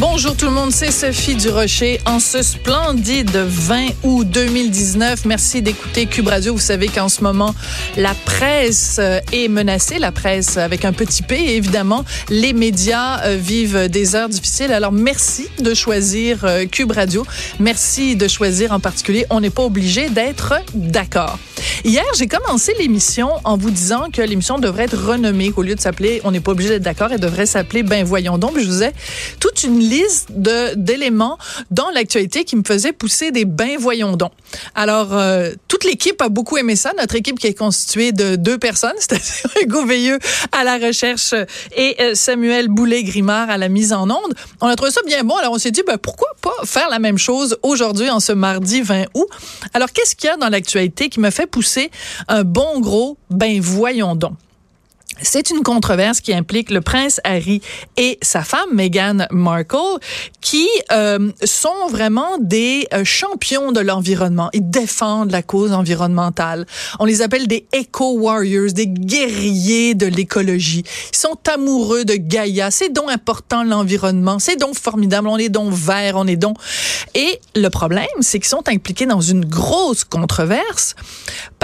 Bonjour tout le monde, c'est Sophie Durocher en ce splendide 20 août 2019. Merci d'écouter Cube Radio. Vous savez qu'en ce moment, la presse euh, est menacée, la presse avec un petit p, évidemment, les médias euh, vivent des heures difficiles. Alors merci de choisir euh, Cube Radio. Merci de choisir en particulier. On n'est pas obligé d'être d'accord. Hier, j'ai commencé l'émission en vous disant que l'émission devrait être renommée, qu'au lieu de s'appeler On n'est pas obligé d'être d'accord, elle devrait s'appeler Ben voyons donc. je vous ai toute une liste de d'éléments dans l'actualité qui me faisaient pousser des Ben voyons donc. Alors, euh, toute l'équipe a beaucoup aimé ça. Notre équipe qui est constituée de deux personnes, c'est-à-dire Hugo Veilleux à la recherche et euh, Samuel Boulet-Grimard à la mise en onde. On a trouvé ça bien bon. Alors, on s'est dit, ben, pourquoi pas faire la même chose aujourd'hui, en ce mardi 20 août? Alors, qu'est-ce qu'il y a dans l'actualité qui me fait pousser un bon gros, ben voyons donc? C'est une controverse qui implique le prince Harry et sa femme Meghan Markle, qui euh, sont vraiment des euh, champions de l'environnement. Ils défendent la cause environnementale. On les appelle des eco-warriors, des guerriers de l'écologie. Ils sont amoureux de Gaïa. C'est donc important l'environnement. C'est donc formidable. On est donc vert, on est donc... Et le problème, c'est qu'ils sont impliqués dans une grosse controverse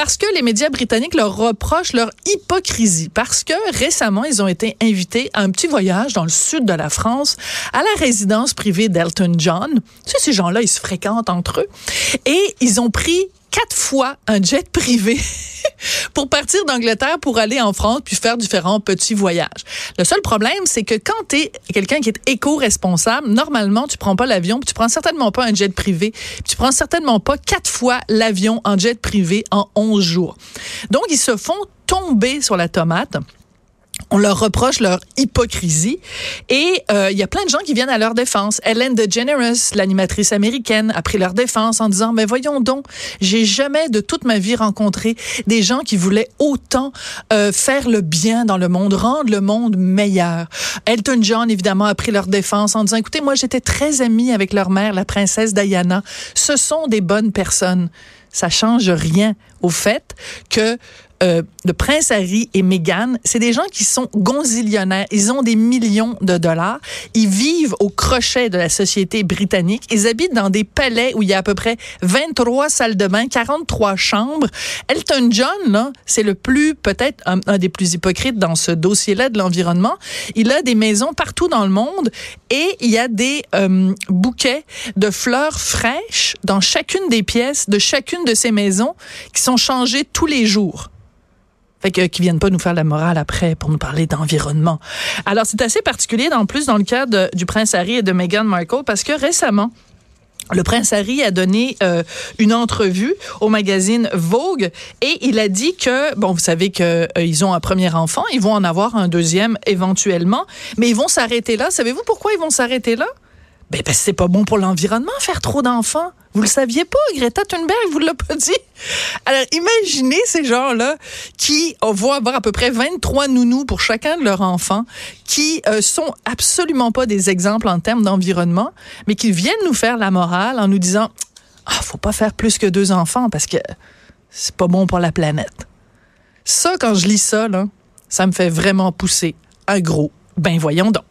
parce que les médias britanniques leur reprochent leur hypocrisie. Parce que récemment, ils ont été invités à un petit voyage dans le sud de la France, à la résidence privée d'Elton John. Tu sais, ces gens-là, ils se fréquentent entre eux. Et ils ont pris quatre fois un jet privé pour partir d'Angleterre pour aller en France puis faire différents petits voyages. Le seul problème, c'est que quand tu es quelqu'un qui est éco-responsable, normalement, tu prends pas l'avion, puis tu prends certainement pas un jet privé, tu prends certainement pas quatre fois l'avion en jet privé en 11 jours. Donc, ils se font tomber sur la tomate on leur reproche leur hypocrisie et euh, il y a plein de gens qui viennent à leur défense. Ellen DeGeneres, l'animatrice américaine, a pris leur défense en disant mais voyons donc, j'ai jamais de toute ma vie rencontré des gens qui voulaient autant euh, faire le bien dans le monde, rendre le monde meilleur. Elton John évidemment a pris leur défense en disant écoutez moi j'étais très amie avec leur mère la princesse Diana. Ce sont des bonnes personnes. Ça change rien au fait que euh, le prince Harry et Meghan, c'est des gens qui sont gonzillionnaires. Ils ont des millions de dollars. Ils vivent au crochet de la société britannique. Ils habitent dans des palais où il y a à peu près 23 salles de bain, 43 chambres. Elton John, c'est le plus, peut-être un, des plus hypocrites dans ce dossier-là de l'environnement. Il a des maisons partout dans le monde et il y a des euh, bouquets de fleurs fraîches dans chacune des pièces de chacune de ces maisons qui sont changées tous les jours. Fait que qui viennent pas nous faire la morale après pour nous parler d'environnement. Alors c'est assez particulier en plus dans le cas du prince Harry et de Meghan Markle parce que récemment le prince Harry a donné euh, une entrevue au magazine Vogue et il a dit que bon vous savez que euh, ils ont un premier enfant, ils vont en avoir un deuxième éventuellement, mais ils vont s'arrêter là. Savez-vous pourquoi ils vont s'arrêter là? Ben, parce que c'est pas bon pour l'environnement faire trop d'enfants. Vous le saviez pas, Greta Thunberg vous l'a pas dit. Alors imaginez ces gens-là qui vont avoir à peu près 23 nounous pour chacun de leurs enfants, qui euh, sont absolument pas des exemples en termes d'environnement, mais qui viennent nous faire la morale en nous disant ah faut pas faire plus que deux enfants parce que c'est pas bon pour la planète. Ça quand je lis ça là, ça me fait vraiment pousser un gros ben voyons donc.